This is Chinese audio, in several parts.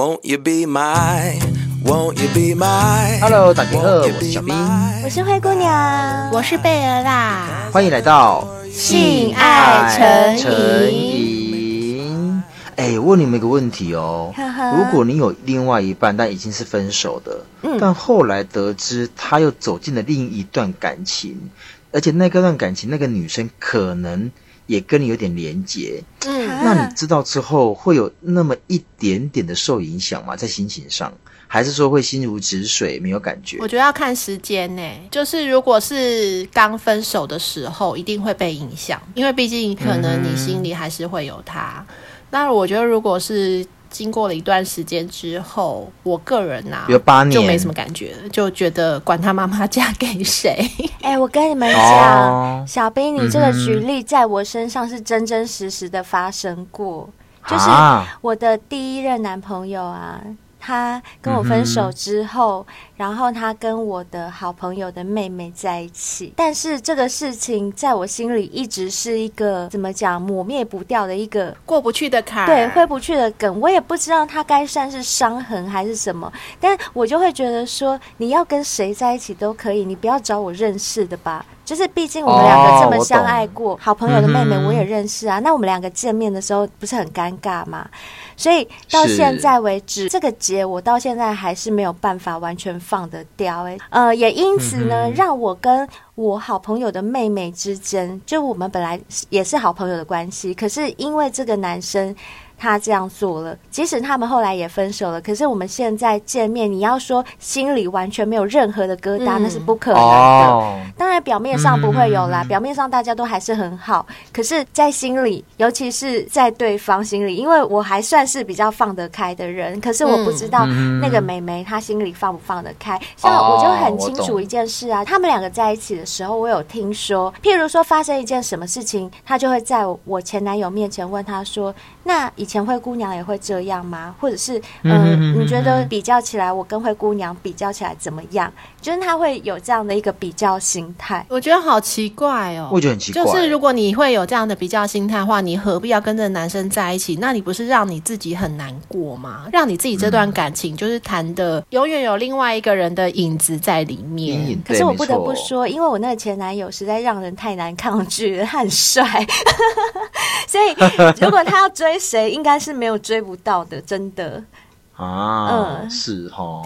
Won't you be my, won't you be my? Hello，大家好，我是小兵，我是灰姑娘，我是贝儿啦。欢迎来到性爱诚引。哎，问你们一个问题哦，如果你有另外一半，但已经是分手的，嗯，但后来得知他又走进了另一段感情，而且那个段感情那个女生可能也跟你有点连结，嗯，那你知道之后会有那么一点点的受影响吗？在心情上，还是说会心如止水，没有感觉？我觉得要看时间呢，就是如果是刚分手的时候，一定会被影响，因为毕竟可能你心里还是会有他。嗯那我觉得，如果是经过了一段时间之后，我个人呐、啊，有八年，就没什么感觉了，就觉得管他妈妈嫁给谁。哎、欸，我跟你们讲，哦、小兵，你这个举例在我身上是真真实实的发生过，嗯、就是我的第一任男朋友啊。他跟我分手之后，嗯、然后他跟我的好朋友的妹妹在一起，但是这个事情在我心里一直是一个怎么讲抹灭不掉的一个过不去的坎，对，挥不去的梗。我也不知道他该算是伤痕还是什么，但我就会觉得说，你要跟谁在一起都可以，你不要找我认识的吧。就是毕竟我们两个这么相爱过，哦、好朋友的妹妹我也认识啊。嗯、那我们两个见面的时候不是很尴尬吗？所以到现在为止，这个结我到现在还是没有办法完全放得掉。哎，呃，也因此呢，嗯、让我跟我好朋友的妹妹之间，就我们本来也是好朋友的关系，可是因为这个男生。他这样做了，即使他们后来也分手了，可是我们现在见面，你要说心里完全没有任何的疙瘩，嗯、那是不可能的。哦、当然表面上不会有啦，嗯、表面上大家都还是很好，可是，在心里，尤其是在对方心里，因为我还算是比较放得开的人，可是我不知道那个美眉她心里放不放得开。像我就很清楚一件事啊，哦、他们两个在一起的时候，我有听说，譬如说发生一件什么事情，他就会在我前男友面前问他说：“那以前灰姑娘也会这样吗？或者是，嗯、呃，你觉得比较起来，我跟灰姑娘比较起来怎么样？就是他会有这样的一个比较心态。我觉得好奇怪哦，我觉得很奇怪。就是如果你会有这样的比较心态的话，你何必要跟这个男生在一起？那你不是让你自己很难过吗？让你自己这段感情就是谈的永远有另外一个人的影子在里面。可是我不得不说，因为我那个前男友实在让人太难抗拒了，他很帅，所以如果他要追谁，应该是。没有追不到的，真的。啊，嗯、是哈、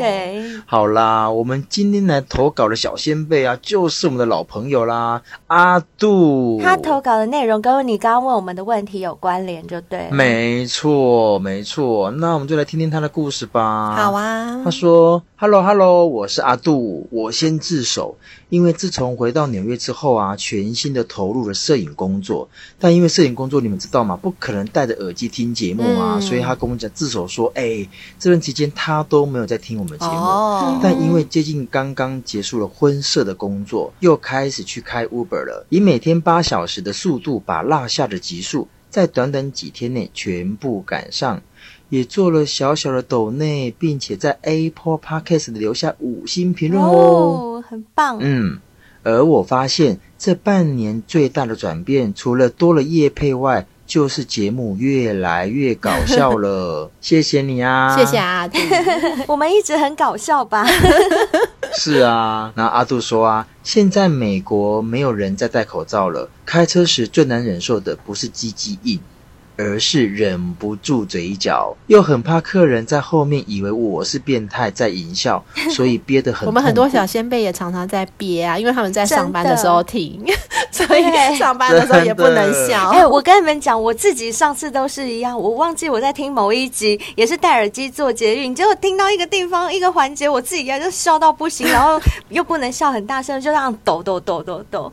好啦，我们今天来投稿的小先辈啊，就是我们的老朋友啦，阿杜。他投稿的内容跟你刚刚问我们的问题有关联，就对。没错，没错，那我们就来听听他的故事吧。好啊。他说：“Hello，Hello，我是阿杜，我先自首，因为自从回到纽约之后啊，全心的投入了摄影工作，但因为摄影工作，你们知道吗？不可能戴着耳机听节目啊，嗯、所以他跟我们讲自首说，哎。”这段期间，他都没有在听我们节目。Oh. 但因为接近刚刚结束了婚摄的工作，又开始去开 Uber 了，以每天八小时的速度，把落下的集数在短短几天内全部赶上，也做了小小的抖内，并且在 Apple Podcast 留下五星评论哦，oh, 很棒。嗯，而我发现这半年最大的转变，除了多了夜配外，就是节目越来越搞笑了，谢谢你啊，谢谢阿杜，我们一直很搞笑吧？是啊，那阿杜说啊，现在美国没有人再戴口罩了，开车时最难忍受的不是鸡鸡硬。而是忍不住嘴角，又很怕客人在后面以为我是变态在淫笑，所以憋得很。我们很多小先辈也常常在憋啊，因为他们在上班的时候听，所以上班的时候也不能笑。哎、欸，我跟你们讲，我自己上次都是一样，我忘记我在听某一集，也是戴耳机做捷运，结果听到一个地方一个环节，我自己呀就笑到不行，然后又不能笑很大声，就这样抖抖抖抖抖。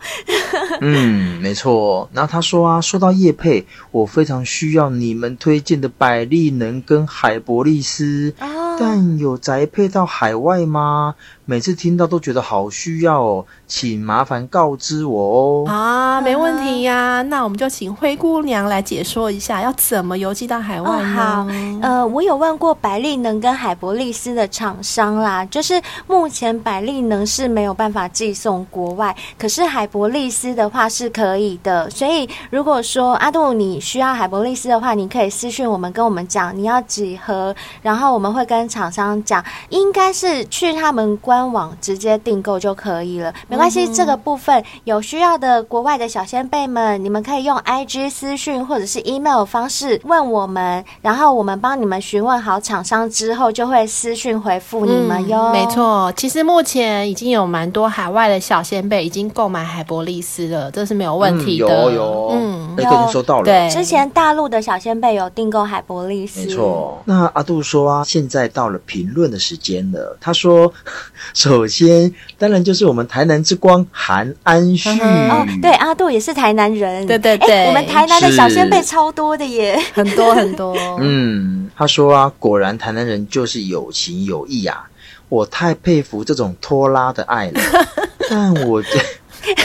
嗯，没错。然后他说啊，说到叶配，我非常。需要你们推荐的百利能跟海博利斯，啊、但有宅配到海外吗？每次听到都觉得好需要哦，请麻烦告知我哦。啊，没问题呀、啊。那我们就请灰姑娘来解说一下，要怎么邮寄到海外呢？哦、好，呃，我有问过百利能跟海博利斯的厂商啦，就是目前百利能是没有办法寄送国外，可是海博利斯的话是可以的。所以如果说阿杜你需要海博利斯的话，你可以私讯我们，跟我们讲你要几盒，然后我们会跟厂商讲，应该是去他们官网直接订购就可以了，没关系。嗯、这个部分有需要的国外的小仙贝们，你们可以用 IG 私讯或者是 email 方式问我们，然后我们帮你们询问好厂商之后，就会私讯回复你们哟、嗯。没错，其实目前已经有蛮多海外的小仙贝已经购买海博利斯了，这是没有问题的。嗯、有有，嗯，都已经收到了。对，之前大陆的小仙贝有订购海博利斯。没错。那阿杜说啊，现在到了评论的时间了。他说，首先当然就是我们台南之光。韩安旭哦，对，阿杜也是台南人，对对对，我们台南的小仙贝超多的耶，很多很多。嗯，他说啊，果然台南人就是有情有义啊，我太佩服这种拖拉的爱了。但我觉，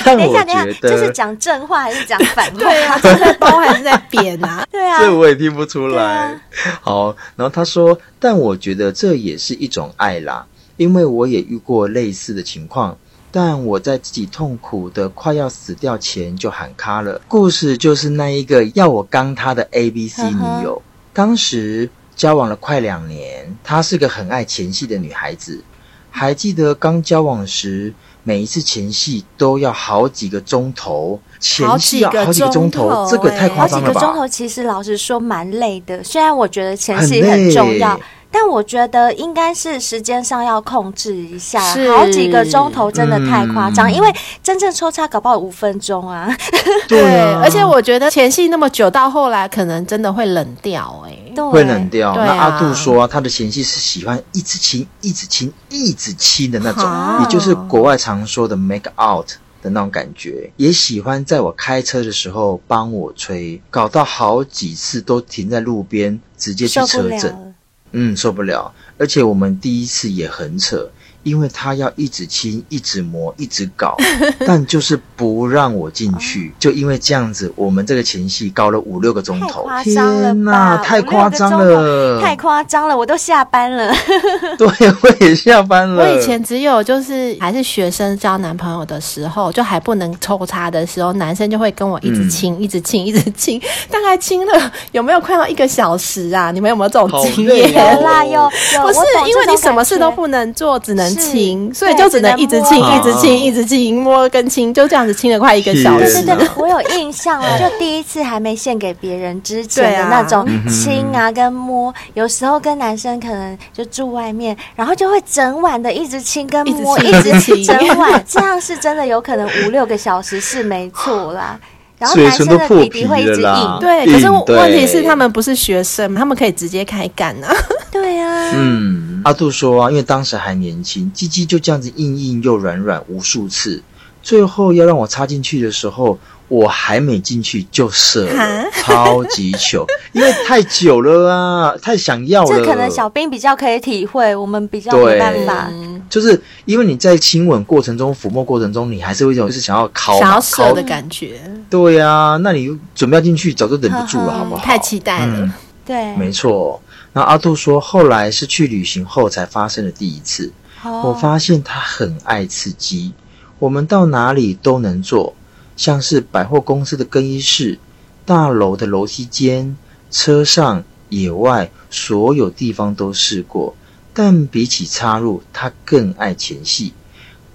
但我觉得，等一下，等一下，这是讲正话还是讲反话？对啊，是在褒还是在贬啊？对啊，这我也听不出来。啊、好，然后他说，但我觉得这也是一种爱啦，因为我也遇过类似的情况。但我在自己痛苦的快要死掉前就喊卡了。故事就是那一个要我刚他的 ABC 女友，当时交往了快两年，她是个很爱前戏的女孩子。还记得刚交往时，每一次前戏都要好几个钟头，前戏要好几个钟头，这个太夸张了吧？好几个钟头其实老实说蛮累的，虽然我觉得前戏很重要。但我觉得应该是时间上要控制一下，好几个钟头真的太夸张，嗯，因为真正抽插搞不好五分钟啊。对，而且我觉得前戏那么久，到后来可能真的会冷掉，欸，哎，会冷掉。那阿杜说，啊，他的前戏是喜欢一直亲、一直亲、一直亲的那种，也就是国外常说的 make out 的那种感觉，也喜欢在我开车的时候帮我吹，搞到好几次都停在路边，直接去车震。嗯，受不了，而且我们第一次也很扯。因为他要一直亲，一直磨，一直搞，但就是不让我进去。就因为这样子，我们这个前戏搞了五六个钟头，太夸张了吧？太夸张了，太夸张了，我都下班了。对，我也下班了。我以前只有就是还是学生交男朋友的时候，就还不能抽插的时候，男生就会跟我一直亲，嗯、一直亲，一直亲，大概亲了有没有快要一个小时啊？你们有没有这种经验？有啦，有有。不是因为你什么事都不能做，只能。亲，所以就只能一直亲，一直亲，一直亲，摸跟亲，就这样子亲了快一个小时。对对对，我有印象了，就第一次还没献给别人之前的那种亲啊跟摸，有时候跟男生可能就住外面，然后就会整晚的一直亲跟摸，一直亲。整晚，这样是真的有可能五六个小时是没错啦。然后男生的弟弟会一直硬，对，可是问题是他们不是学生，他们可以直接开干啊。对啊，嗯，阿杜说啊，因为当时还年轻，鸡鸡就这样子硬硬又软软无数次，最后要让我插进去的时候，我还没进去就射了，超级糗，因为太久了啊，太想要了。这可能小兵比较可以体会，我们比较没办法。就是因为你在亲吻过程中、抚摸过程中，你还是会有就是想要烤想要射的感觉。对呀、啊，那你准备要进去，早就忍不住了，好不好？太期待了，嗯、对，没错。那阿杜说，后来是去旅行后才发生的第一次。Oh. 我发现他很爱刺激，我们到哪里都能做，像是百货公司的更衣室、大楼的楼梯间、车上、野外，所有地方都试过。但比起插入，他更爱前戏。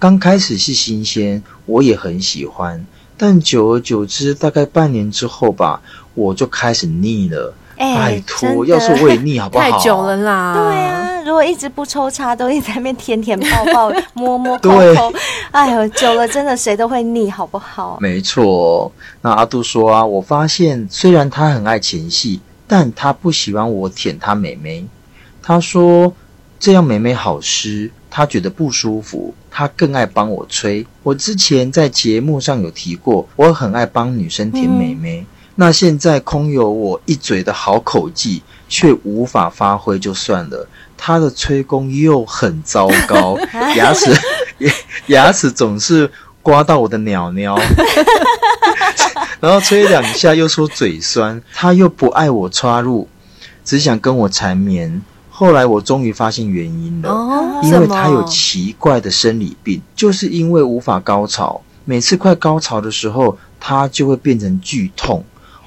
刚开始是新鲜，我也很喜欢，但久而久之，大概半年之后吧，我就开始腻了。欸、拜托，要是我也腻好不好？太久了啦。对啊，如果一直不抽插，都一直在那边舔舔抱抱、摸摸抠抠，哎呦，久了真的谁都会腻，好不好？没错。那阿杜说啊，我发现虽然他很爱前戏，但他不喜欢我舔他美眉。他说这样美眉好湿，他觉得不舒服。他更爱帮我吹。我之前在节目上有提过，我很爱帮女生舔美眉。嗯那现在空有我一嘴的好口技，却无法发挥就算了，他的吹功又很糟糕，牙齿 牙齿总是刮到我的鸟鸟，然后吹两下又说嘴酸，他又不爱我插入，只想跟我缠绵。后来我终于发现原因了，哦，因为他有奇怪的生理病，就是因为无法高潮，每次快高潮的时候，他就会变成剧痛。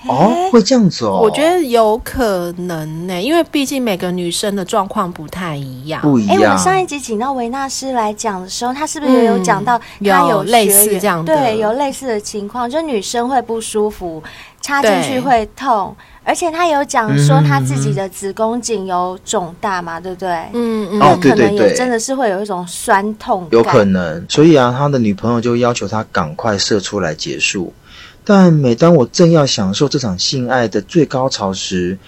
哦，会这样子哦？我觉得有可能呢，因为毕竟每个女生的状况不太一样，不一样。哎，我们上一集请到维纳斯来讲的时候，他是不是也有讲到他有，有类似这样的？对，有类似的情况，就女生会不舒服，插进去会痛，而且他有讲说她自己的子宫颈有肿大嘛，对不对？嗯嗯，那可能也真的是会有一种酸痛，有可能。所以啊，他的女朋友就要求他赶快射出来结束。但每当我正要享受这场性爱的最高潮时，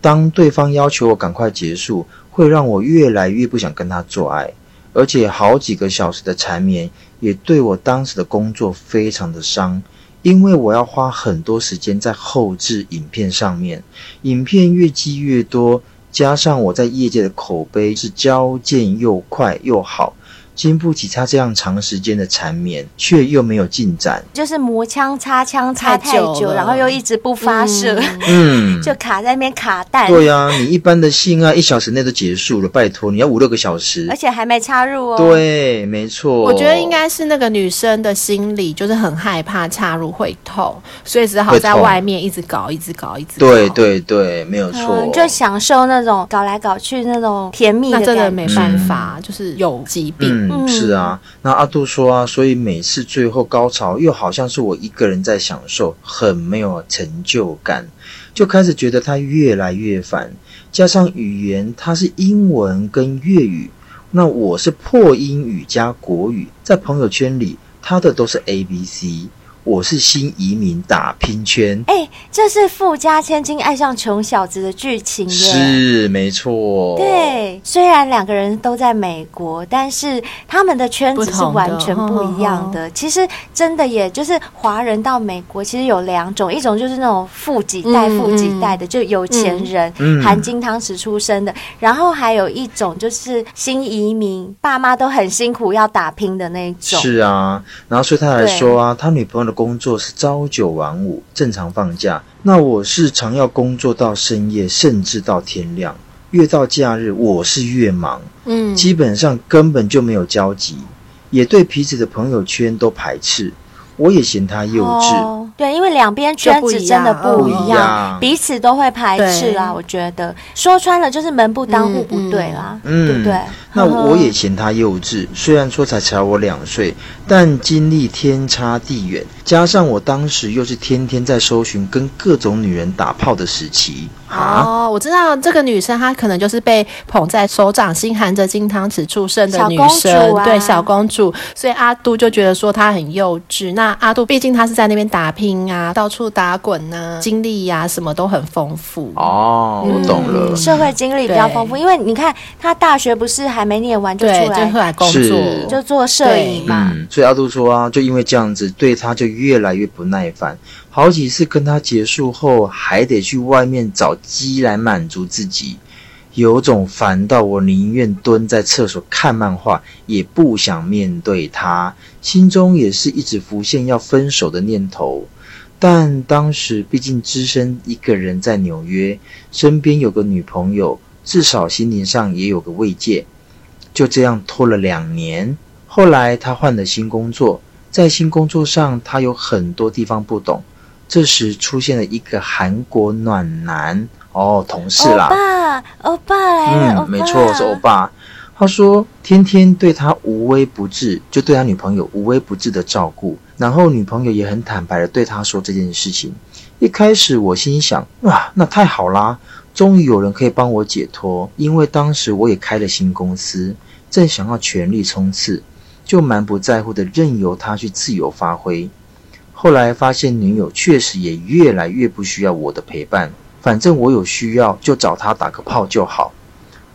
当对方要求我赶快结束，会让我越来越不想跟他做爱，而且好几个小时的缠绵也对我当时的工作非常的伤，因为我要花很多时间在后制影片上面，影片越积越多，加上我在业界的口碑是交件又快又好。经不起他这样长时间的缠绵，却又没有进展，就是磨枪擦枪擦太久，太久然后又一直不发射，嗯，就卡在那边卡蛋。对呀、啊，你一般的性爱一小时内都结束了，拜托，你要五六个小时，而且还没插入哦。对，没错。我觉得应该是那个女生的心理就是很害怕插入会痛，所以只好在外面一直搞，一直搞，一直搞。对对对，没有错、嗯，就享受那种搞来搞去那种甜蜜的感觉。那真的没办法，嗯、就是有疾病。嗯嗯、是啊，那阿杜说啊，所以每次最后高潮又好像是我一个人在享受，很没有成就感，就开始觉得他越来越烦。加上语言，他是英文跟粤语，那我是破英语加国语，在朋友圈里，他的都是 A B C。我是新移民打拼圈，哎、欸，这是富家千金爱上穷小子的剧情耶，是没错。对，虽然两个人都在美国，但是他们的圈子是完全不一样的。的其实真的也就是华人到美国，其实有两种，一种就是那种富几代、富几代的，就有钱人，嗯、含金汤匙出生的；然后还有一种就是新移民，爸妈都很辛苦要打拼的那种。是啊，然后所以他来说啊，他女朋友的。工作是朝九晚五，正常放假。那我是常要工作到深夜，甚至到天亮。越到假日，我是越忙，嗯，基本上根本就没有交集，也对彼此的朋友圈都排斥。我也嫌他幼稚。哦，对，因为两边圈子真的不一样，彼此都会排斥啦。我觉得说穿了就是门不当户不对啦，嗯、对不对？那我也嫌他幼稚，虽然说才小我两岁，但经历天差地远，加上我当时又是天天在搜寻跟各种女人打炮的时期。哦，我知道这个女生，她可能就是被捧在手掌心含着金汤匙出生的女生，啊、对，小公主。所以阿杜就觉得说她很幼稚。那阿杜毕竟他是在那边打拼啊，到处打滚啊，经历呀、啊、什么都很丰富。哦，我懂了，嗯、社会经历比较丰富。因为你看他大学不是还没念完就出来，就出来工作，就做摄影嘛。嗯，所以阿杜说啊，就因为这样子，对他就越来越不耐烦。好几次跟他结束后，还得去外面找鸡来满足自己，有种烦到我宁愿蹲在厕所看漫画，也不想面对他。心中也是一直浮现要分手的念头，但当时毕竟只身一个人在纽约，身边有个女朋友，至少心灵上也有个慰藉。就这样拖了两年，后来他换了新工作，在新工作上他有很多地方不懂。这时出现了一个韩国暖男哦，同事啦，欧巴，欧巴来了，嗯，没错，是欧巴。他说天天对他无微不至，就对他女朋友无微不至的照顾，然后女朋友也很坦白的对他说这件事情。一开始我心想，哇，那太好啦，终于有人可以帮我解脱，因为当时我也开了新公司，正想要全力冲刺，就蛮不在乎的任由他去自由发挥。后来发现女友确实也越来越不需要我的陪伴，反正我有需要就找她打个炮就好。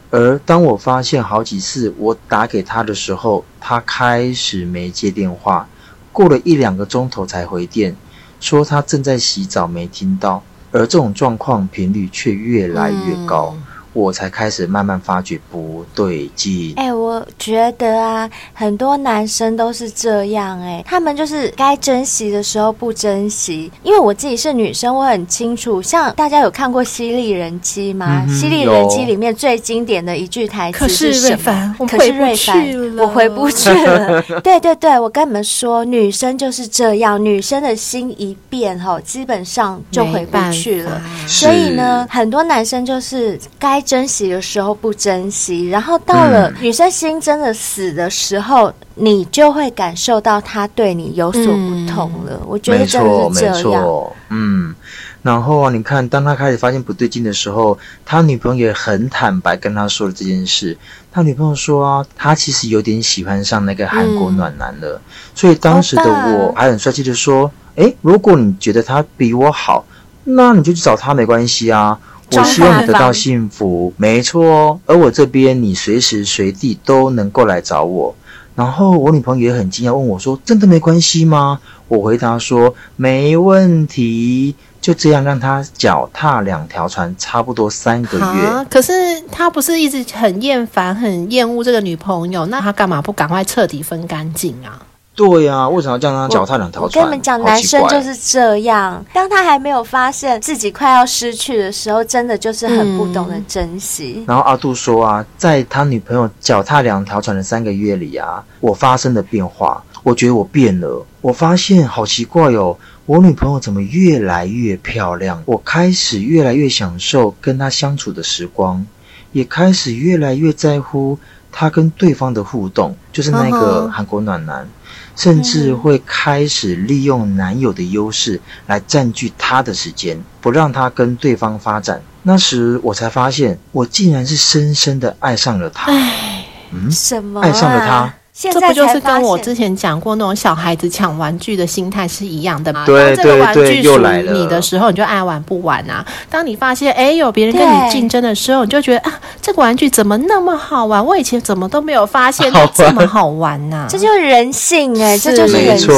而当我发现好几次我打给她的时候，她开始没接电话，过了一两个钟头才回电，说他正在洗澡没听到。而这种状况频率却越来越高，我才开始慢慢发觉不对劲。哎、欸，我觉得啊，很多男生都是这样、欸，哎，他们就是该珍惜的时候不珍惜。因为我自己是女生，我很清楚。像大家有看过《犀利人妻》吗？嗯《犀利人妻》里面最经典的一句台词是什么？可是瑞凡，我回不去了。对对对，我跟你们说，女生就是这样，女生的心一变，哈，基本上就回不去了。所以呢，很多男生就是该。珍惜的时候不珍惜，然后到了女生心真的死的时候，嗯、你就会感受到他对你有所不同了。嗯、我觉得真的是这样。没错，没错。嗯，然后啊，你看，当他开始发现不对劲的时候，他女朋友也很坦白跟他说了这件事。他女朋友说啊，他其实有点喜欢上那个韩国暖男了。嗯、所以当时的我还很帅气的说：“诶，如果你觉得他比我好，那你就去找他没关系啊。”我希望你得到幸福，没错哦。而我这边，你随时随地都能够来找我。然后我女朋友也很惊讶，问我说：“真的没关系吗？”我回答说：“没问题。”就这样让他脚踏两条船，差不多三个月。可是他不是一直很厌烦、很厌恶这个女朋友，那他干嘛不赶快彻底分干净啊？对呀、啊，为什么要叫他脚踏两条船？我跟你们讲，男生就是这样。当他还没有发现自己快要失去的时候，真的就是很不懂得珍惜。嗯、然后阿杜说啊，在他女朋友脚踏两条船的三个月里啊，我发生了变化。我觉得我变了，我发现好奇怪哦，我女朋友怎么越来越漂亮？我开始越来越享受跟她相处的时光，也开始越来越在乎她跟对方的互动，就是那个韩国暖男。甚至会开始利用男友的优势来占据他的时间，不让他跟对方发展。那时我才发现，我竟然是深深的爱上了他。唉，嗯，什么？爱上了他。这不就是跟我之前讲过那种小孩子抢玩具的心态是一样的吗？对当这个玩具属于你的时候，你就爱玩不玩啊？当你发现哎，有别人跟你竞争的时候，你就觉得啊，这个玩具怎么那么好玩？我以前怎么都没有发现它这么好玩呢、啊？这就是人性哎，这就是人性。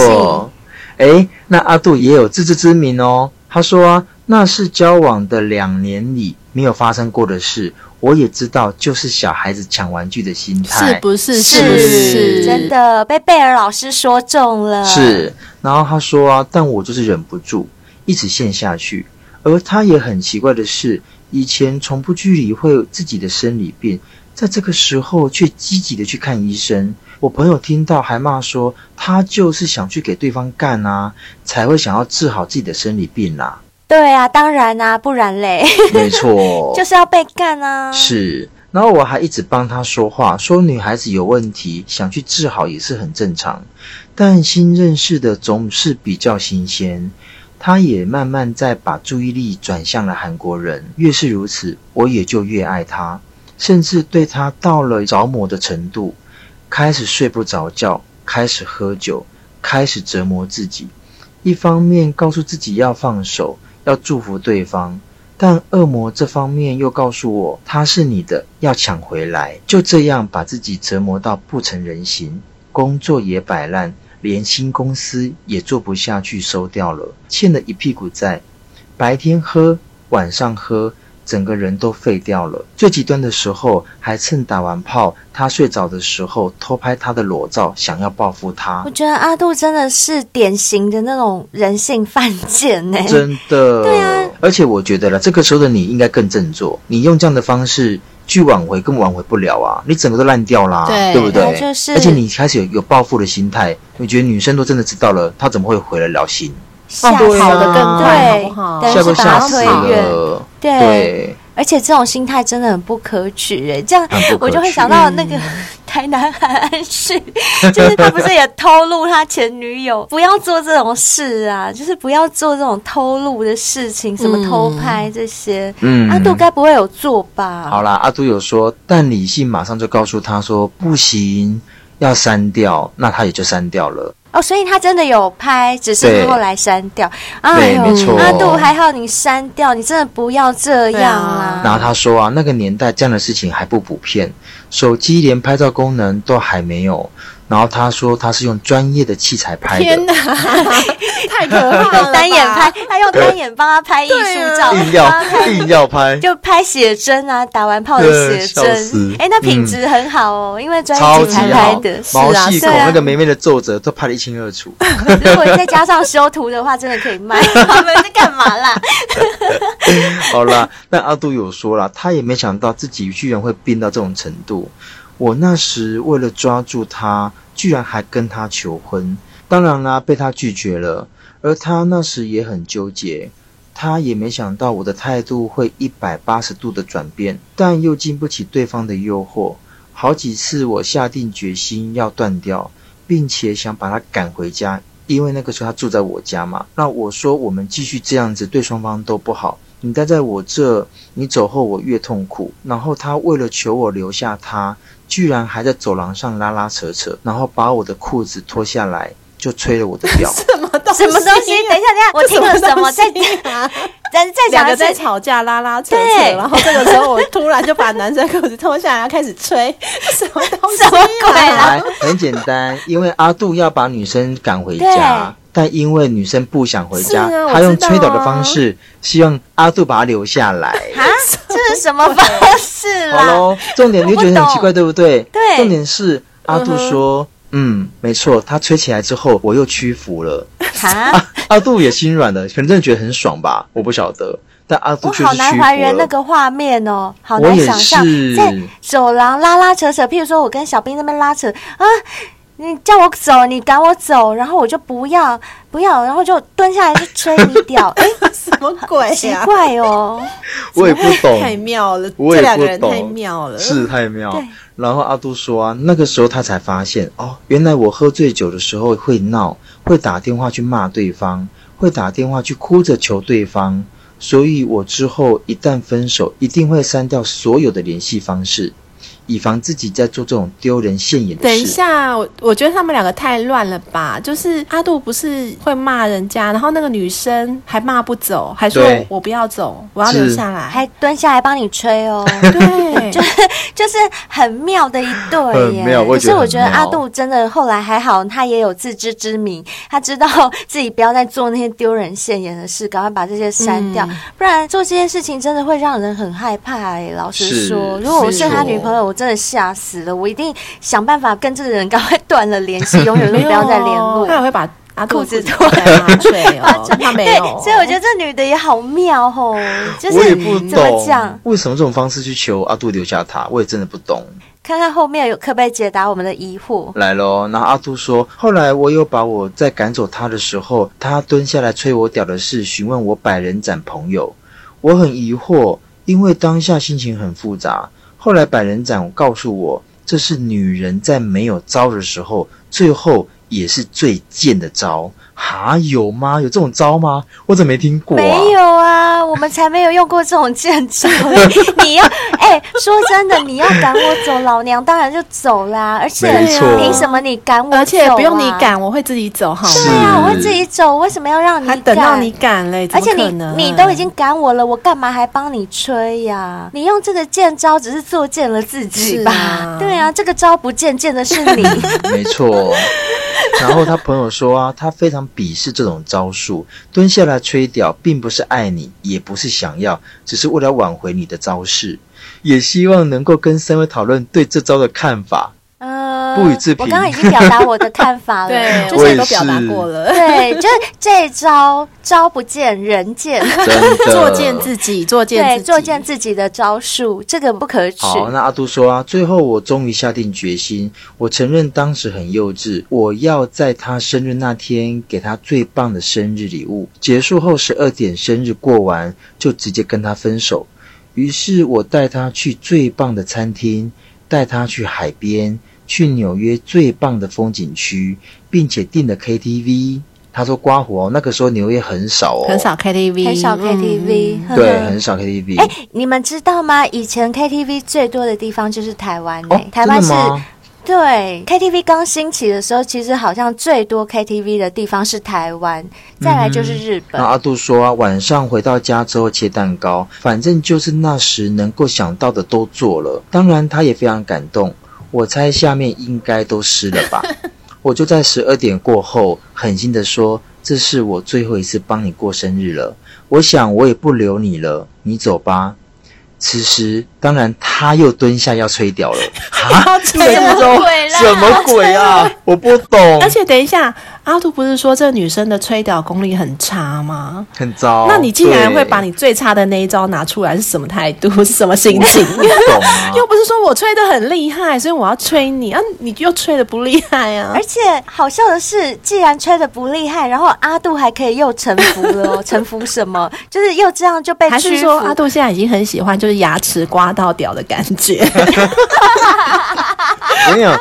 哎，那阿杜也有自知之明哦。他说啊，那是交往的两年里没有发生过的事。我也知道，就是小孩子抢玩具的心态，是不是？是不是？真的被贝尔老师说中了。是，然后他说啊，但我就是忍不住，一直陷下去。而他也很奇怪的是，以前从不去理会自己的生理病，在这个时候却积极的去看医生。我朋友听到还骂说，他就是想去给对方干啊，才会想要治好自己的生理病啦、啊。对啊，当然啊，不然嘞，没错，就是要被干啊。是，然后我还一直帮他说话，说女孩子有问题，想去治好也是很正常。但新认识的总是比较新鲜，他也慢慢在把注意力转向了韩国人。越是如此，我也就越爱他，甚至对他到了着魔的程度，开始睡不着觉，开始喝酒，开始折磨自己。一方面告诉自己要放手。要祝福对方，但恶魔这方面又告诉我，他是你的，要抢回来。就这样把自己折磨到不成人形，工作也摆烂，连新公司也做不下去，收掉了，欠了一屁股债，白天喝，晚上喝。整个人都废掉了。最极端的时候，还趁打完炮，他睡着的时候偷拍他的裸照，想要报复他。我觉得阿杜真的是典型的那种人性犯贱呢，真的。对啊，而且我觉得了，这个时候的你应该更振作。你用这样的方式去挽回，根本挽回不了啊！你整个都烂掉啦，对，对不对？就是。而且你开始有有报复的心态，你觉得女生都真的知道了，她怎么会回得了心？吓跑得更快，好不好？吓都吓死了。对，对，而且这种心态真的很不可取哎。这样我就会想到那个 台南海安市，就是他不是也透露他前女友不要做这种事啊，就是不要做这种偷录的事情，什么偷拍这些。嗯，阿杜该不会有做吧？好啦，阿杜有说，但理性马上就告诉他说不行，要删掉，那他也就删掉了。哦，所以他真的有拍，只是后来删掉。哎呦，阿杜还好你删掉，你真的不要这样啊！然后他说啊，那个年代这样的事情还不普遍，手机连拍照功能都还没有，然后他说他是用专业的器材拍的。天哪，太可怕了！用单眼拍，他用单眼帮他拍艺术照，硬要硬要拍，就拍写真啊，打完炮的写真。哎，那品质很好哦，因为专业器材拍的，毛细孔那个眉眉的皱褶都拍得一清二楚。如果再加上修图的话，真的可以卖。他们在干嘛啦？好啦，那阿杜有说了，他也没想到自己居然会病到这种程度。我那时为了抓住他，居然还跟他求婚。当然啦，被他拒绝了。而他那时也很纠结，他也没想到我的态度会一百八十度的转变，但又经不起对方的诱惑。好几次我下定决心要断掉，并且想把他赶回家，因为那个时候他住在我家嘛。那我说我们继续这样子，对双方都不好。你待在我这，你走后我越痛苦。然后他为了求我留下他。居然还在走廊上拉拉扯扯，然后把我的裤子脱下来，就吹了我的屌。什么东西？什么东西？等一下，等一下，我听了什么？在在在两个在吵架，拉拉扯扯。然后这个时候，我突然就把男生裤子脱下来，要开始吹。什么东西？什么鬼？来，很简单，因为阿杜要把女生赶回家。但因为女生不想回家，啊、她用吹倒的方式，希望阿杜把她留下来。啊，这是什么方式啦？好喽，重点你就觉得很奇怪，对不对？对。重点是阿杜说：“嗯，嗯，没错。”他吹起来之后，我又屈服了。啊，啊，阿杜也心软了，可能真的觉得很爽吧？我不晓得。但阿杜好难还原那个画面哦，好难想象在走廊拉拉扯扯。譬如说，我跟小兵那边拉扯啊。你叫我走，你赶我走，然后我就不要不要，然后就蹲下来就吹你屌，哎，什么鬼呀？奇怪哦，我也不懂，太妙了，这两个人太妙了，是太妙。然后阿杜说啊，那个时候他才发现哦，原来我喝醉酒的时候会闹，会打电话去骂对方，会打电话去哭着求对方，所以我之后一旦分手，一定会删掉所有的联系方式。以防自己在做这种丢人现眼的事。等一下，我我觉得他们两个太乱了吧？就是阿杜不是会骂人家，然后那个女生还骂不走，还说我不要走，我要留下来，还蹲下来帮你吹哦。对，就是就是很妙的一对耶。妙，可是我觉得阿杜真的后来还好，他也有自知之明，他知道自己不要再做那些丢人现眼的事，赶快把这些删掉，嗯、不然做这件事情真的会让人很害怕。哎，老实说，如果我是他女朋友，我真的吓死了！我一定想办法跟这个人赶快断了联系，永远都不要再联络。他也会把阿裤子脱下吹哦，他没有。所以我觉得这女的也好妙哦，就是我也不懂怎么讲，为什么这种方式去求阿杜留下他，我也真的不懂。看看后面有可不可以解答我们的疑惑。来喽，然后阿杜说，后来我有把我在赶走他的时候，他蹲下来吹我屌的事询问我百人斩朋友，我很疑惑，因为当下心情很复杂。后来百人斩告诉我，这是女人在没有招的时候，最后也是最贱的招。哈，有吗？有这种招吗？我怎么没听过啊？没有啊，我们才没有用过这种剑招。你要哎、欸，说真的，你要赶我走，老娘当然就走啦。而且凭什么你赶我走啊？而且不用你赶，我会自己走，好吗？对啊，我会自己走。为什么要让你赶？等到你赶嘞？而且你你都已经赶我了，我干嘛还帮你吹呀？你用这个剑招，只是作贱了自己吧？啊对啊，这个招不见，见的是你。没错。然后他朋友说啊，他非常鄙视这种招数，蹲下来吹屌，并不是爱你，也不是想要，只是为了挽回你的招式，也希望能够跟三位讨论对这招的看法。呃，不予置评。我刚刚已经表达我的看法了，对，之前都表达过了。对，就是这招招不见人见，作贱自己，作贱对，作贱自己的招数，这个不可取。好，那阿杜说啊，最后我终于下定决心，我承认当时很幼稚，我要在他生日那天给他最棒的生日礼物。结束后十二点生日过完，就直接跟他分手。于是我带他去最棒的餐厅。带他去海边，去纽约最棒的风景区，并且订了 KTV。他说刮胡哦，那个时候纽约很少哦，很少 KTV，很少 KTV，嗯、对，很少 KTV。哎，你们知道吗？以前 KTV 最多的地方就是台湾、欸，哦、台湾是。对，KTV 刚兴起的时候，其实好像最多 KTV 的地方是台湾，再来就是日本。那阿杜说啊，晚上回到家之后切蛋糕，反正就是那时能够想到的都做了。当然，他也非常感动。我猜下面应该都湿了吧。我就在十二点过后狠心的说：“这是我最后一次帮你过生日了，我想我也不留你了，你走吧。”此时，当然他又蹲下要吹掉了。啊，什么鬼啦？什么鬼啊？我不懂。而且等一下，阿杜不是说这女生的吹屌功力很差吗？很糟。那你竟然会把你最差的那一招拿出来，是什么态度？是什么心情？不懂啊。又不是说我吹的很厉害，所以我要吹你啊！你又吹的不厉害啊！而且好笑的是，既然吹的不厉害，然后阿杜还可以又臣服了。臣服什么？就是又这样就被。还是说阿杜现在已经很喜欢，就是牙齿刮到屌的感觉？我跟你讲，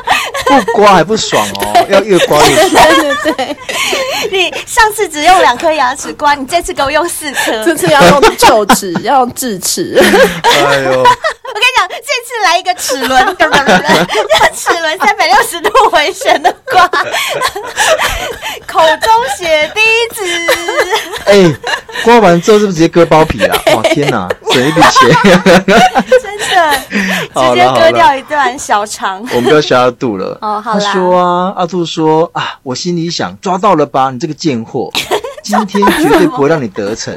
不刮还不爽哦，要越刮越爽。对对对，你上次只用两颗牙齿刮，你这次给我用四颗，这次要用臼齿，要用智齿。哎呦！我跟你讲，这次来一个齿轮，对不对？这齿轮三百六十度回旋的刮，口中血滴子。哎，刮完之后是不是直接割包皮 了？哇，天哪，省一笔钱。真的，直接割掉一段小肠。我们不要学阿杜了。哦，好啦。他说啊，阿杜说啊，我心里想，抓到了吧，你这个贱货，今天绝对不会让你得逞。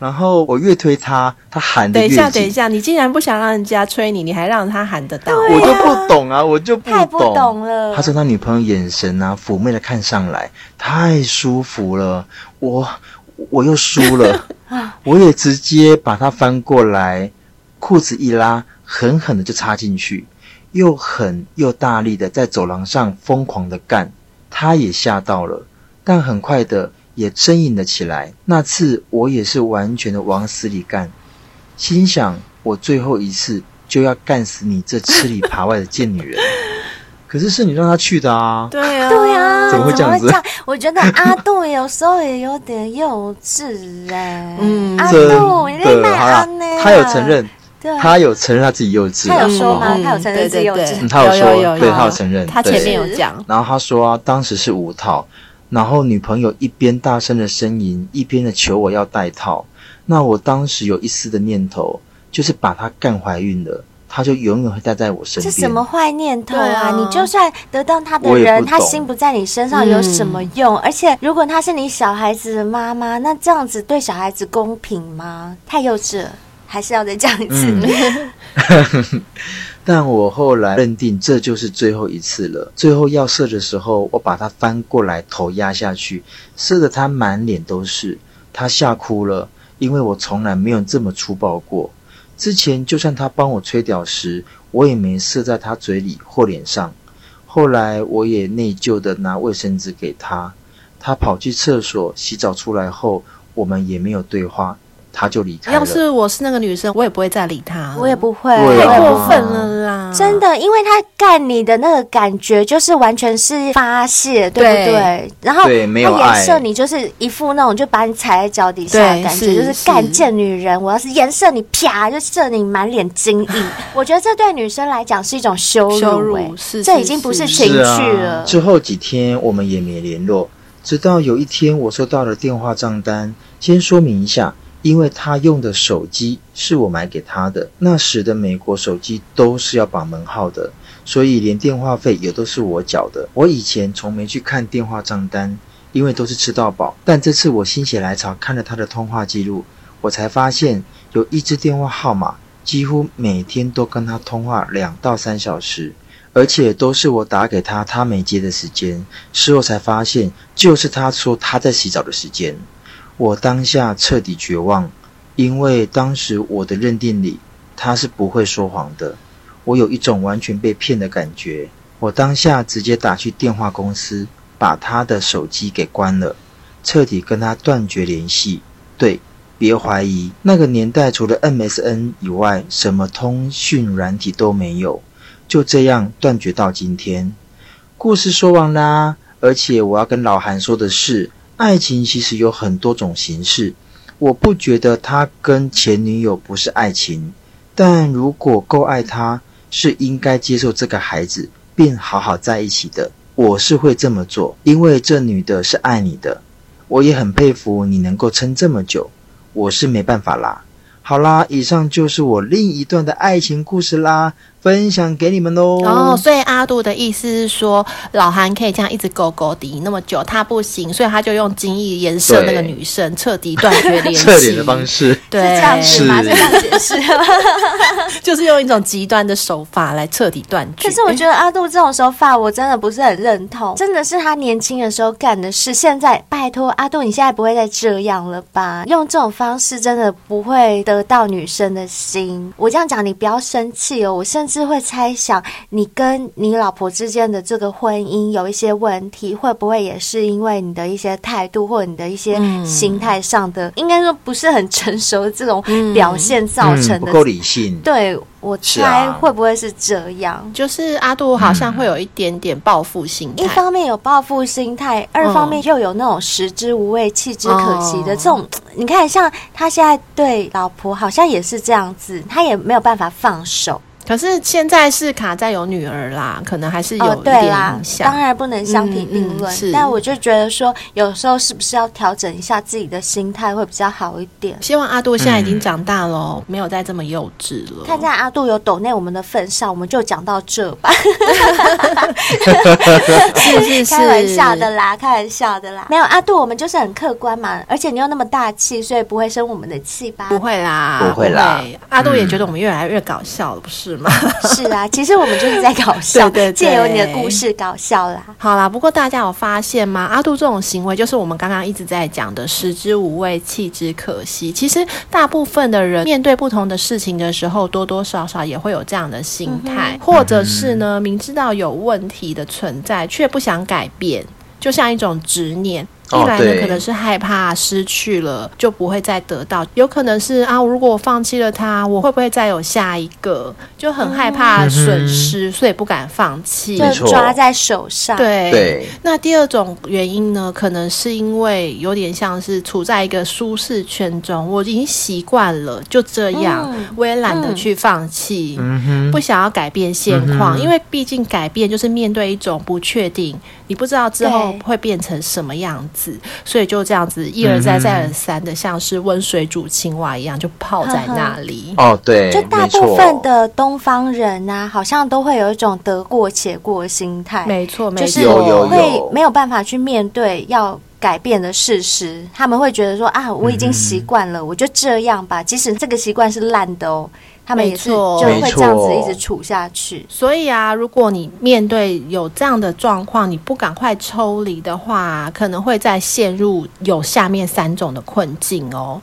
然后我越推他，他喊的。等一下，等一下，你竟然不想让人家催你，你还让他喊得到？我就不懂啊，我就不懂。太不懂了。他说他女朋友眼神啊，妩媚的看上来，太舒服了。我我又输了，我也直接把他翻过来，裤子一拉，狠狠的就插进去，又狠又大力的在走廊上疯狂的干。他也吓到了，但很快的。也呻吟了起来。那次我也是完全的往死里干，心想我最后一次就要干死你这吃里扒外的贱女人。可是是你让他去的啊！对啊，对啊，怎么会这样子？我觉得阿杜有时候也有点幼稚哎。嗯，阿杜，你在卖安呢？他有承认，他有承认他自己幼稚。他有说吗？他有承认自己幼稚。他有说，对，他有承认。他前面有讲。然后他说当时是五套。然后女朋友一边大声的呻吟，一边的求我要戴套。那我当时有一丝的念头，就是把她干怀孕了，她就永远会待在我身边。这什么坏念头啊！啊你就算得到她的人，她心不在你身上有什么用？嗯、而且如果她是你小孩子的妈妈，那这样子对小孩子公平吗？太幼稚了，还是要再讲一次。嗯 但我后来认定这就是最后一次了。最后要射的时候，我把他翻过来，头压下去，射得他满脸都是。他吓哭了，因为我从来没有这么粗暴过。之前就算他帮我吹屌时，我也没射在他嘴里或脸上。后来我也内疚地拿卫生纸给他，他跑去厕所洗澡出来后，我们也没有对话。他就离开了。要是我是那个女生，我也不会再理他。我也不会，太过分了啦！真的，因为他干你的那个感觉，就是完全是发泄，对不对？然后他颜色你，就是一副那种就把你踩在脚底下的感觉，就是干贱女人。我要是颜色你，啪就射你满脸惊异。我觉得这对女生来讲是一种羞辱，是，这已经不是情趣了。之后几天我们也没联络，直到有一天我收到了电话账单。先说明一下。因为他用的手机是我买给他的，那时的美国手机都是要绑门号的，所以连电话费也都是我缴的。我以前从没去看电话账单，因为都是吃到饱。但这次我心血来潮看了他的通话记录，我才发现有一支电话号码几乎每天都跟他通话两到三小时，而且都是我打给他，他没接的时间。事后才发现，就是他说他在洗澡的时间。我当下彻底绝望，因为当时我的认定里他是不会说谎的。我有一种完全被骗的感觉。我当下直接打去电话公司，把他的手机给关了，彻底跟他断绝联系。对，别怀疑，那个年代除了 MSN 以外，什么通讯软体都没有。就这样断绝到今天。故事说完啦，而且我要跟老韩说的是。爱情其实有很多种形式，我不觉得他跟前女友不是爱情，但如果够爱他，是应该接受这个孩子，并好好在一起的。我是会这么做，因为这女的是爱你的，我也很佩服你能够撑这么久，我是没办法啦。好啦，以上就是我另一段的爱情故事啦，分享给你们喽。哦，所以阿杜的意思是说，老韩可以这样一直勾勾的那么久，他不行，所以他就用精益颜射那个女生，彻底断绝联系。彻底的方式，对，是这样子吗？是这样解释，就是用一种极端的手法来彻底断绝。可是我觉得阿杜这种手法，我真的不是很认同。真的是他年轻的时候干的事，现在拜托阿杜，你现在不会再这样了吧？用这种方式真的不会得到女生的心。我这样讲，你不要生气哦。我甚至会猜想，你跟你老婆之间的这个婚姻有一些问题，会不会也是因为你的一些态度或者你的一些心态上的，嗯、应该说不是很成熟的这种表现造成的，嗯嗯、不够理性。对。我猜会不会是这样？啊、就是阿杜好像会有一点点报复心态，一方面有报复心态，二方面又有那种食之无味弃之可惜的这种。嗯、你看，像他现在对老婆好像也是这样子，他也没有办法放手。可是现在是卡在有女儿啦，可能还是有一点影响。当然不能相提并论，嗯嗯、但我就觉得说，有时候是不是要调整一下自己的心态会比较好一点？希望阿杜现在已经长大了，嗯、没有再这么幼稚了。看在阿杜有抖内我们的份上，我们就讲到这吧。是是是，开玩笑的啦，开玩笑的啦。没有阿杜，我们就是很客观嘛，而且你又那么大气，所以不会生我们的气吧？不会啦，不会啦。阿杜也觉得我们越来越搞笑了，不是？是啊，其实我们就是在搞笑，对对，借由你的故事搞笑啦。好啦，不过大家有发现吗？阿杜这种行为，就是我们刚刚一直在讲的“食之无味，弃之可惜”。其实大部分的人面对不同的事情的时候，多多少少也会有这样的心态，嗯、或者是呢，明知道有问题的存在，却不想改变，就像一种执念。一来呢，可能是害怕失去了就不会再得到；有可能是啊，如果我放弃了他，我会不会再有下一个？就很害怕损失，嗯、所以不敢放弃，就抓在手上。对。对。那第二种原因呢，可能是因为有点像是处在一个舒适圈中，我已经习惯了就这样，嗯、我也懒得去放弃，嗯、不想要改变现况，嗯、因为毕竟改变就是面对一种不确定，你不知道之后会变成什么样子。所以就这样子一而再再而三的，像是温水煮青蛙一样，就泡在那里。哦，对，就大部分的东方人啊，好像都会有一种得过且过的心态。没错，没错，就是会没有办法去面对要改变的事实。他们会觉得说啊，我已经习惯了，我就这样吧，即使这个习惯是烂的哦。他们也是就会这样子一直处下去，所以啊，如果你面对有这样的状况，你不赶快抽离的话，可能会再陷入有下面三种的困境哦。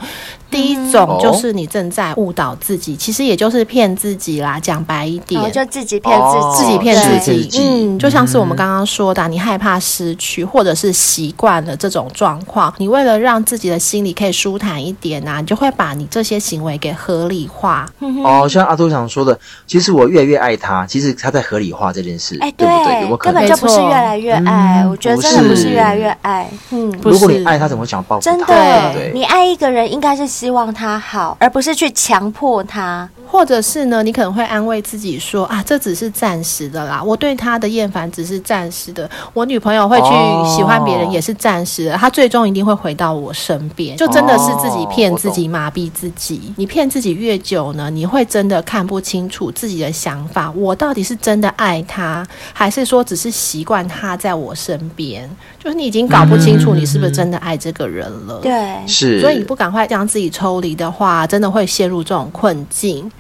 第一种就是你正在误导自己，其实也就是骗自己啦。讲白一点，就自己骗自己，自己骗自己。嗯，就像是我们刚刚说的，你害怕失去，或者是习惯了这种状况，你为了让自己的心里可以舒坦一点呐，你就会把你这些行为给合理化。哦，像阿杜想说的，其实我越来越爱他，其实他在合理化这件事，哎，对不对？根本就不是越来越爱，我觉得真的不是越来越爱。嗯，如果你爱他，怎么会想报复他？真的，你爱一个人，应该是希望他好，而不是去强迫他。或者是呢，你可能会安慰自己说啊，这只是暂时的啦，我对他的厌烦只是暂时的，我女朋友会去喜欢别人也是暂时的，她最终一定会回到我身边。就真的是自己骗自己，麻痹自己。你骗自己越久呢，你会真的看不清楚自己的想法。我到底是真的爱他，还是说只是习惯他在我身边？就是你已经搞不清楚你是不是真的爱这个人了。对，是。所以你不赶快将自己抽离的话，真的会陷入这种困境。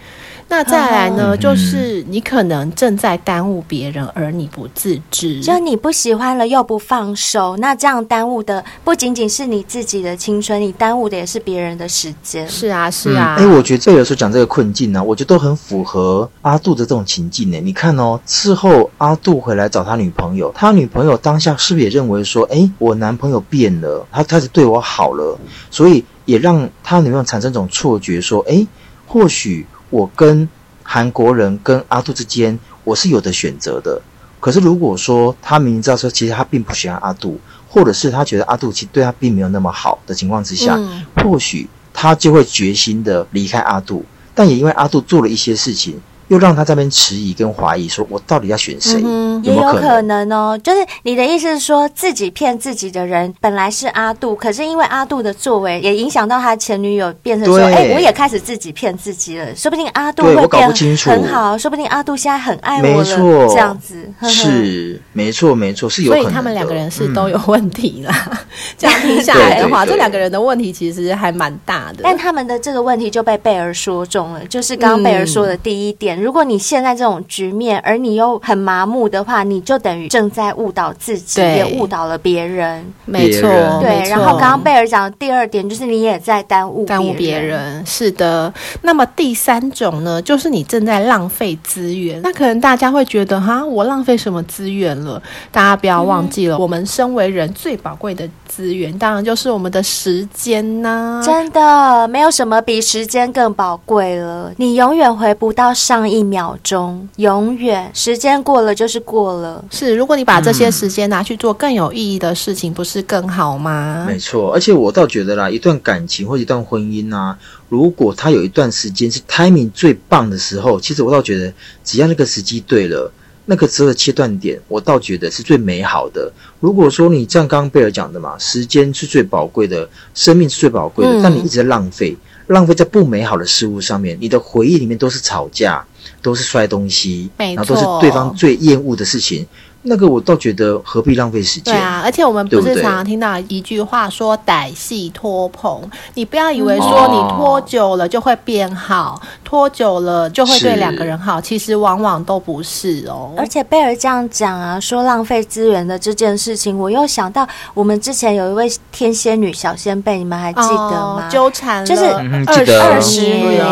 那再来呢，嗯、就是你可能正在耽误别人，而你不自知。就你不喜欢了又不放手，那这样耽误的不仅仅是你自己的青春，你耽误的也是别人的时间。是啊，是啊。哎、嗯欸，我觉得这有时候讲这个困境呢、啊，我觉得都很符合阿杜的这种情境呢。你看哦，事后阿杜回来找他女朋友，他女朋友当下是不是也认为说，哎、欸，我男朋友变了，他开始对我好了，所以也让他女朋友产生一种错觉，说，哎、欸，或许。我跟韩国人跟阿杜之间，我是有的选择的。可是如果说他明知道说，其实他并不喜欢阿杜，或者是他觉得阿杜其实对他并没有那么好的情况之下，嗯、或许他就会决心的离开阿杜。但也因为阿杜做了一些事情，又让他在那边迟疑跟怀疑，说我到底要选谁？嗯、有有也有可能哦。就是你的意思是说，自己骗自己的人本来是阿杜，可是因为阿杜的作为，也影响到他前女友，变成说，哎、欸，我也开始自己骗自己了。说不定阿杜会变很好，说不定阿杜现在很爱我了，没错，这样子呵呵是没错没错是有可能。所以他们两个人是都有问题啦。嗯、这样听下来的话，这两个人的问题其实还蛮大的。但他们的这个问题就被贝尔说中了，就是刚刚贝尔说的第一点。嗯如果你现在这种局面，而你又很麻木的话，你就等于正在误导自己，也误导了别人。没错，对。然后刚刚贝尔讲的第二点，就是你也在耽误耽误别人。是的。那么第三种呢，就是你正在浪费资源。那可能大家会觉得，哈，我浪费什么资源了？大家不要忘记了，嗯、我们身为人最宝贵的资源，当然就是我们的时间呐、啊。真的，没有什么比时间更宝贵了。你永远回不到上。一秒钟，永远时间过了就是过了。是，如果你把这些时间拿去做更有意义的事情，不是更好吗？没错，而且我倒觉得啦，一段感情或一段婚姻啊，如果他有一段时间是 timing 最棒的时候，其实我倒觉得，只要那个时机对了，那个时候的切断点，我倒觉得是最美好的。如果说你像刚刚贝尔讲的嘛，时间是最宝贵的，生命是最宝贵的，嗯、但你一直在浪费，浪费在不美好的事物上面，你的回忆里面都是吵架。都是摔东西，然后都是对方最厌恶的事情。那个我倒觉得何必浪费时间？对啊，而且我们不是常常听到一句话说“歹戏拖棚”，你不要以为说你拖久了就会变好，嗯、拖久了就会对两个人好，其实往往都不是哦。而且贝尔这样讲啊，说浪费资源的这件事情，我又想到我们之前有一位天仙女小仙贝，你们还记得吗？纠缠、哦、就是二十二十年，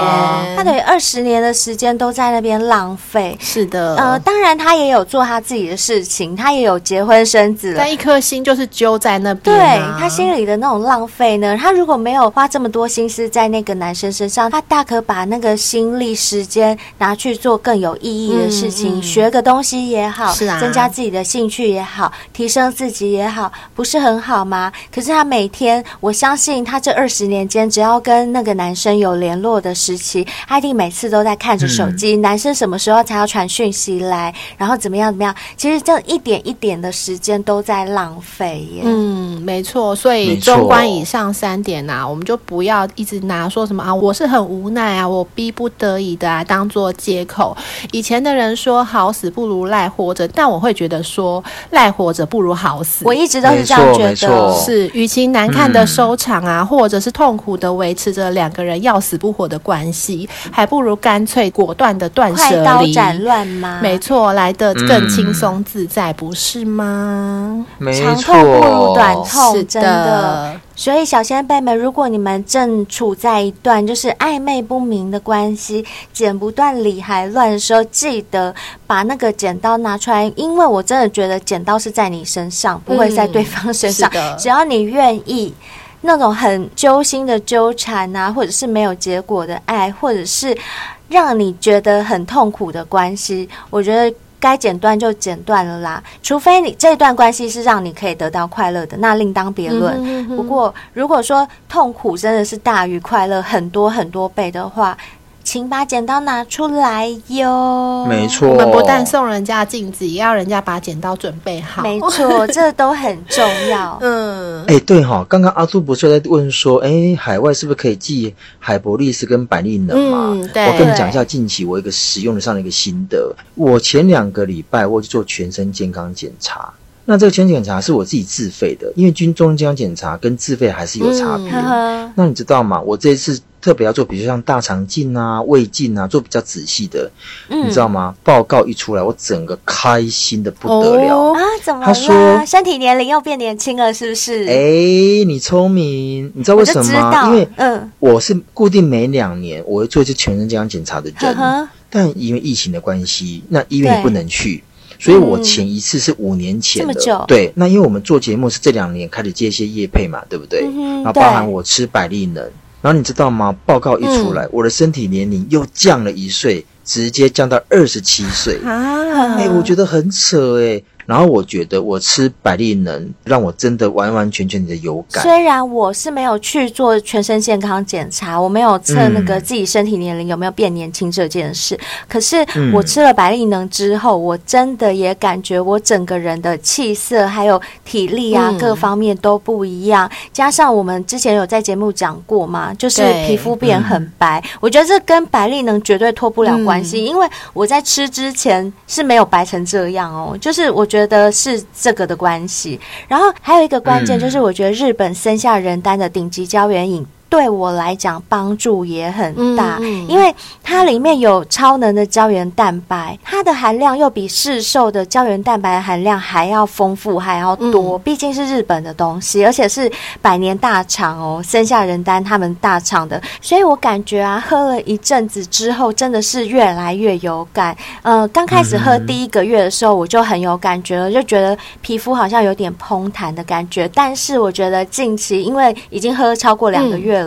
他等于二十年的时间都在那边浪费。是的，呃，当然他也有做他自己的事。情他也有结婚生子了，但一颗心就是揪在那边、啊。对他心里的那种浪费呢？他如果没有花这么多心思在那个男生身上，他大可把那个心力、时间拿去做更有意义的事情，嗯嗯、学个东西也好，是啊，增加自己的兴趣也好，提升自己也好，不是很好吗？可是他每天，我相信他这二十年间，只要跟那个男生有联络的时期，他一定每次都在看着手机，嗯、男生什么时候才要传讯息来，然后怎么样怎么样？其实这。一点一点的时间都在浪费耶。嗯，没错。所以纵观以上三点啊，我们就不要一直拿说什么啊，我是很无奈啊，我逼不得已的啊，当做借口。以前的人说好死不如赖活着，但我会觉得说赖活着不如好死。我一直都是这样觉得，是与其难看的收场啊，嗯、或者是痛苦的维持着两个人要死不活的关系，还不如干脆果断的断舍离，快刀斩乱麻。没错，来的更轻松自在。不是吗？长痛不如短痛，真的。所以小仙贝们，如果你们正处在一段就是暧昧不明的关系，剪不断理还乱的时候，记得把那个剪刀拿出来，因为我真的觉得剪刀是在你身上，不会在对方身上。嗯、只要你愿意，那种很揪心的纠缠啊，或者是没有结果的爱，或者是让你觉得很痛苦的关系，我觉得。该剪断就剪断了啦，除非你这段关系是让你可以得到快乐的，那另当别论。嗯哼哼。不过，如果说痛苦真的是大于快乐很多很多倍的话，请把剪刀拿出来哟。没错，我们不但送人家镜子，也要人家把剪刀准备好。没错，这都很重要。嗯，哎、欸，对哈、哦，刚刚阿杜不是在问说，哎、欸，海外是不是可以寄海博力斯跟百利能嘛？嗯，对。我跟你讲一下近期我一个使用的上的一个心得。我前两个礼拜我去做全身健康检查，那这个全身检查是我自己自费的，因为军中健康检查跟自费还是有差别。嗯、那你知道吗？我这一次。特别要做，比如像大肠镜啊、胃镜啊，做比较仔细的，嗯、你知道吗？报告一出来，我整个开心的不得了、哦、啊！怎么了？他说身体年龄又变年轻了，是不是？哎，你聪明，你知道为什么吗？因为嗯，我是固定每两年我会做一次全身健康检查的人，呵呵但因为疫情的关系，那医院也不能去，对所以我前一次是五年前的。这么久？对，那因为我们做节目是这两年开始接一些业配嘛，对不对？嗯、然后包含我吃百利能。然后你知道吗？报告一出来，嗯、我的身体年龄又降了一岁，直接降到二十七岁。啊！哎，我觉得很扯哎。然后我觉得我吃百利能让我真的完完全全的有感。虽然我是没有去做全身健康检查，我没有测那个自己身体年龄有没有变年轻这件事，嗯、可是我吃了百利能之后，我真的也感觉我整个人的气色还有体力啊、嗯、各方面都不一样。加上我们之前有在节目讲过嘛，就是皮肤变很白，嗯、我觉得这跟百利能绝对脱不了关系，嗯、因为我在吃之前是没有白成这样哦，就是我觉得是这个的关系。然后还有一个关键就是，我觉得日本森下仁丹的顶级胶原饮。对我来讲帮助也很大，嗯、因为它里面有超能的胶原蛋白，它的含量又比市售的胶原蛋白含量还要丰富，还要多。嗯、毕竟是日本的东西，而且是百年大厂哦，森下仁丹他们大厂的，所以我感觉啊，喝了一阵子之后，真的是越来越有感。呃，刚开始喝第一个月的时候，我就很有感觉了，就觉得皮肤好像有点膨弹的感觉。但是我觉得近期，因为已经喝超过两个月了。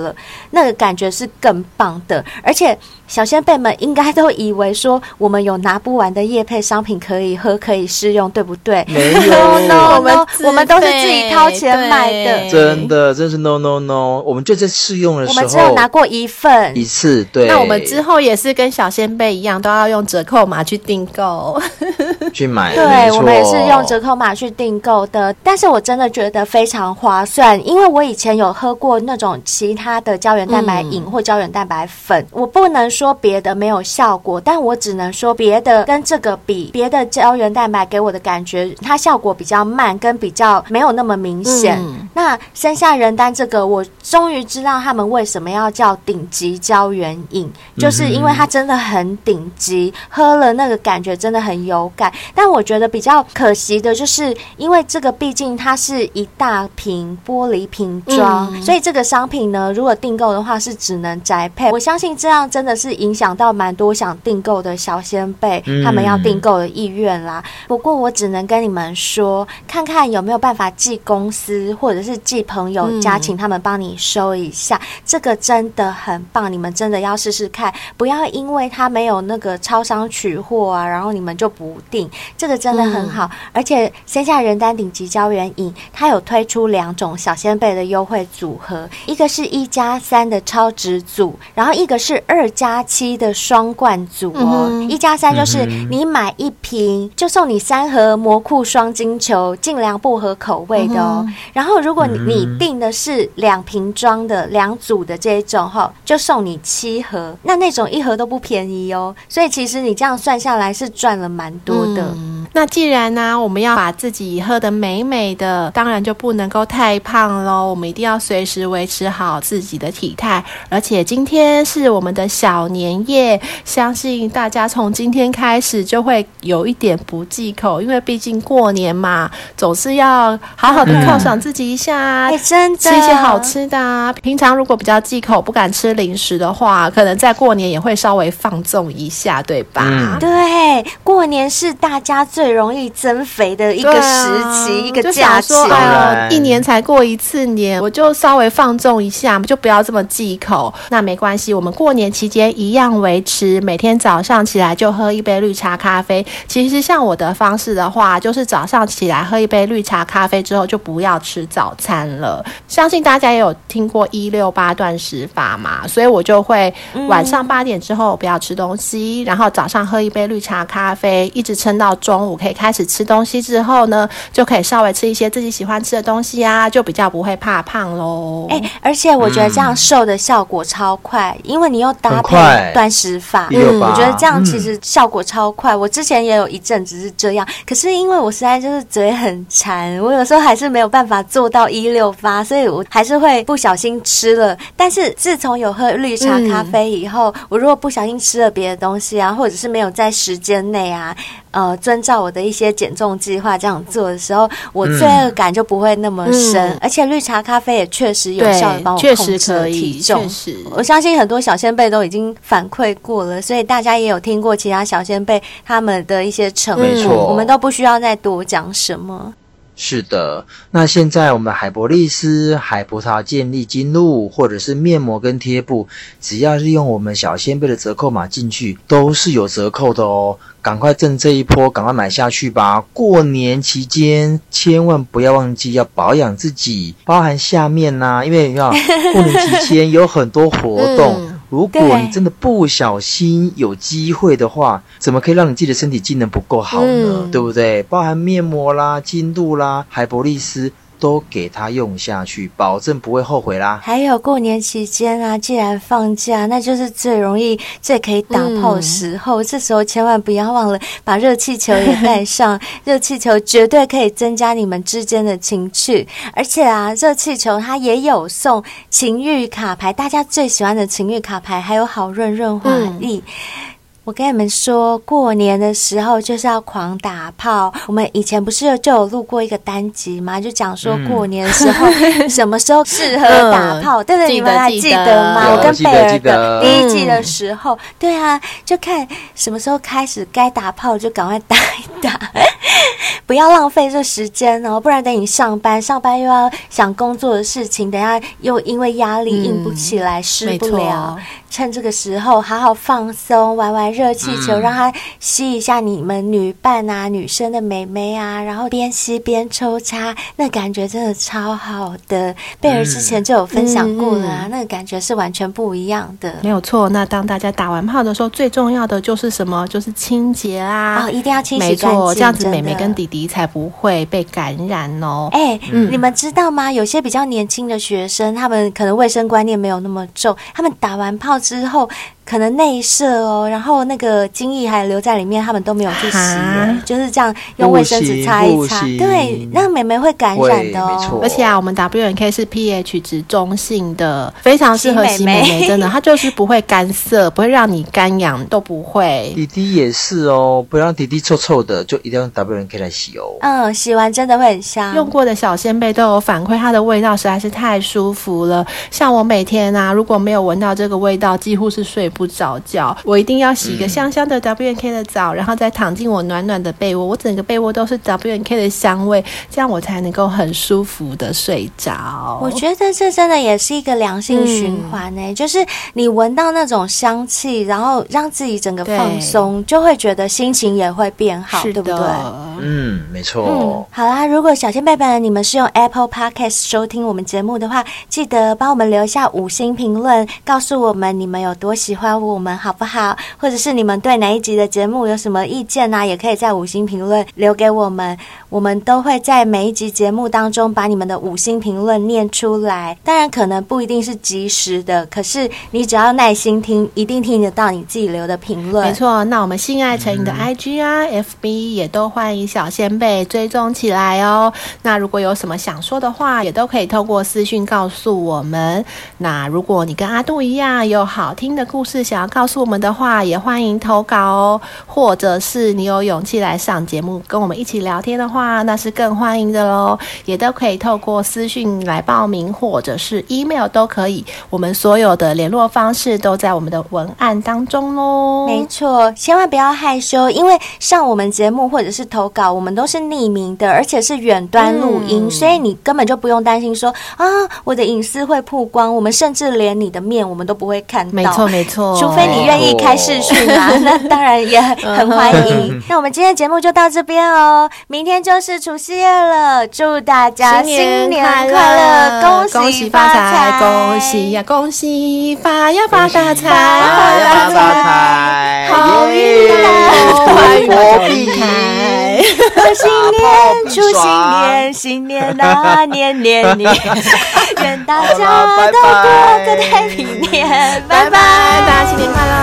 那个感觉是更棒的，而且小仙贝们应该都以为说我们有拿不完的叶配商品可以喝可以试用，对不对？没有，no, no, 我们我们都是自己掏钱买的，真的，真是 no no no。我们就在试用的时候，我们只有拿过一份一次，对。那我们之后也是跟小仙贝一样，都要用折扣码去订购 去买。对，我们也是用折扣码去订购的，但是我真的觉得非常划算，因为我以前有喝过那种其他。的胶原蛋白饮或胶原蛋白粉，我不能说别的没有效果，但我只能说别的跟这个比，别的胶原蛋白给我的感觉，它效果比较慢，跟比较没有那么明显。嗯、那生下人丹这个，我终于知道他们为什么要叫顶级胶原饮，就是因为它真的很顶级，喝了那个感觉真的很有感。但我觉得比较可惜的就是，因为这个毕竟它是一大瓶玻璃瓶装，嗯、所以这个商品呢。如果订购的话是只能宅配，我相信这样真的是影响到蛮多想订购的小仙贝，嗯、他们要订购的意愿啦。不过我只能跟你们说，看看有没有办法寄公司或者是寄朋友家，请他们帮你收一下。嗯、这个真的很棒，你们真的要试试看，不要因为他没有那个超商取货啊，然后你们就不订。这个真的很好，嗯、而且线下人丹顶级胶原饮，它有推出两种小仙贝的优惠组合，一个是一。加三的超值组，然后一个是二加七的双罐组哦。嗯、一加三就是你买一瓶就送你三盒魔库双金球，尽量薄荷口味的哦。嗯、然后如果你你订的是两瓶装的两组的这一种哈，就送你七盒。那那种一盒都不便宜哦，所以其实你这样算下来是赚了蛮多的。嗯那既然呢、啊，我们要把自己喝得美美的，当然就不能够太胖喽。我们一定要随时维持好自己的体态。而且今天是我们的小年夜，相信大家从今天开始就会有一点不忌口，因为毕竟过年嘛，总是要好好的犒赏自己一下，嗯、真的吃一些好吃的啊。平常如果比较忌口，不敢吃零食的话，可能在过年也会稍微放纵一下，对吧？嗯、对，过年是大家。最容易增肥的一个时期，啊、一个假期，哎呦，一年才过一次年，我就稍微放纵一下，就不要这么忌口。那没关系，我们过年期间一样维持每天早上起来就喝一杯绿茶咖啡。其实像我的方式的话，就是早上起来喝一杯绿茶咖啡之后就不要吃早餐了。相信大家也有听过一六八断食法嘛，所以我就会晚上八点之后不要吃东西，嗯、然后早上喝一杯绿茶咖啡，一直撑到中午。可以开始吃东西之后呢，就可以稍微吃一些自己喜欢吃的东西啊，就比较不会怕胖喽。哎、欸，而且我觉得这样瘦的效果超快，嗯、因为你又搭配断食法，嗯，我觉得这样其实效果超快。嗯、我之前也有一阵子是这样，可是因为我实在就是嘴很馋，我有时候还是没有办法做到一六八，所以我还是会不小心吃了。但是自从有喝绿茶咖啡以后，嗯、我如果不小心吃了别的东西啊，或者是没有在时间内啊。呃，遵照我的一些减重计划这样做的时候，我罪恶感就不会那么深，嗯、而且绿茶咖啡也确实有效的帮我控制了体重。确实，我相信很多小仙贝都已经反馈过了，所以大家也有听过其他小仙贝他们的一些成果，我们都不需要再多讲什么。是的，那现在我们海博丽斯、海葡萄健力精露，或者是面膜跟贴布，只要是用我们小仙贝的折扣码进去，都是有折扣的哦。赶快挣这一波，赶快买下去吧！过年期间千万不要忘记要保养自己，包含下面呐、因为你知道过年期间有很多活动。如果你真的不小心有机会的话，怎么可以让你自己的身体机能不够好呢？嗯、对不对？包含面膜啦、精露啦、海博利斯。都给他用下去，保证不会后悔啦。还有过年期间啊，既然放假，那就是最容易、最可以打炮的时候。嗯、这时候千万不要忘了把热气球也带上，热气球绝对可以增加你们之间的情趣。而且啊，热气球它也有送情欲卡牌，大家最喜欢的情欲卡牌，还有好润润滑液。嗯我跟你们说，过年的时候就是要狂打炮。我们以前不是就有录过一个单集吗？就讲说过年的时候、嗯、什么时候适合打炮，对不对？你们还记得吗？我跟贝尔的第一季的时候，嗯、对啊，就看什么时候开始该打炮就赶快打一打，不要浪费这时间哦，不然等你上班，上班又要想工作的事情，等下又因为压力硬不起来，施、嗯、不了。趁这个时候好好放松，玩玩热气球，嗯、让它吸一下你们女伴啊、女生的美眉啊，然后边吸边抽插，那感觉真的超好的。贝尔之前就有分享过了啊，嗯、那个感觉是完全不一样的。没有错，那当大家打完炮的时候，最重要的就是什么？就是清洁啊，哦，一定要清洗干净，这样子美眉跟弟弟才不会被感染哦。哎、欸，嗯、你们知道吗？有些比较年轻的学生，他们可能卫生观念没有那么重，他们打完炮之后。可能内射哦，然后那个精液还留在里面，他们都没有去洗，就是这样用卫生纸擦一擦，对，那美眉会感染的哦。而且啊，我们 W N K 是 pH 值中性的，非常适合洗美眉，真的，它就是不会干涩，不会让你干痒，都不会。弟弟也是哦，不让弟弟臭臭的，就一定要用 W N K 来洗哦。嗯，洗完真的会很香。用过的小仙贝都有反馈，它的味道实在是太舒服了。像我每天啊，如果没有闻到这个味道，几乎是睡不。不着觉，我一定要洗一个香香的 W N K 的澡，嗯、然后再躺进我暖暖的被窝，我整个被窝都是 W N K 的香味，这样我才能够很舒服的睡着。我觉得这真的也是一个良性循环呢、欸，嗯、就是你闻到那种香气，然后让自己整个放松，就会觉得心情也会变好，对不对？嗯，没错。嗯，好啦，如果小仙贝贝你们是用 Apple Podcast 收听我们节目的话，记得帮我们留下五星评论，告诉我们你们有多喜欢。我们好不好？或者是你们对哪一集的节目有什么意见呢、啊？也可以在五星评论留给我们，我们都会在每一集节目当中把你们的五星评论念出来。当然，可能不一定是及时的，可是你只要耐心听，一定听得到你自己留的评论。没错，那我们性爱成瘾的 IG 啊、嗯、FB 也都欢迎小仙贝追踪起来哦。那如果有什么想说的话，也都可以透过私讯告诉我们。那如果你跟阿杜一样有好听的故事，想要告诉我们的话，也欢迎投稿哦。或者是你有勇气来上节目跟我们一起聊天的话，那是更欢迎的喽。也都可以透过私讯来报名，或者是 email 都可以。我们所有的联络方式都在我们的文案当中喽。没错，千万不要害羞，因为上我们节目或者是投稿，我们都是匿名的，而且是远端录音，嗯、所以你根本就不用担心说啊，我的隐私会曝光。我们甚至连你的面我们都不会看到。没错，没错。除非你愿意开视讯啊，那当然也很欢迎。那我们今天节目就到这边哦，明天就是除夕夜了，祝大家新年快乐，恭喜发财，恭喜呀，恭喜发呀发大财，发呀发大财，好运来，财。源广开，新年，祝新年，新年啊，年年年，愿大家都过个太平年，拜拜，大家新年快乐。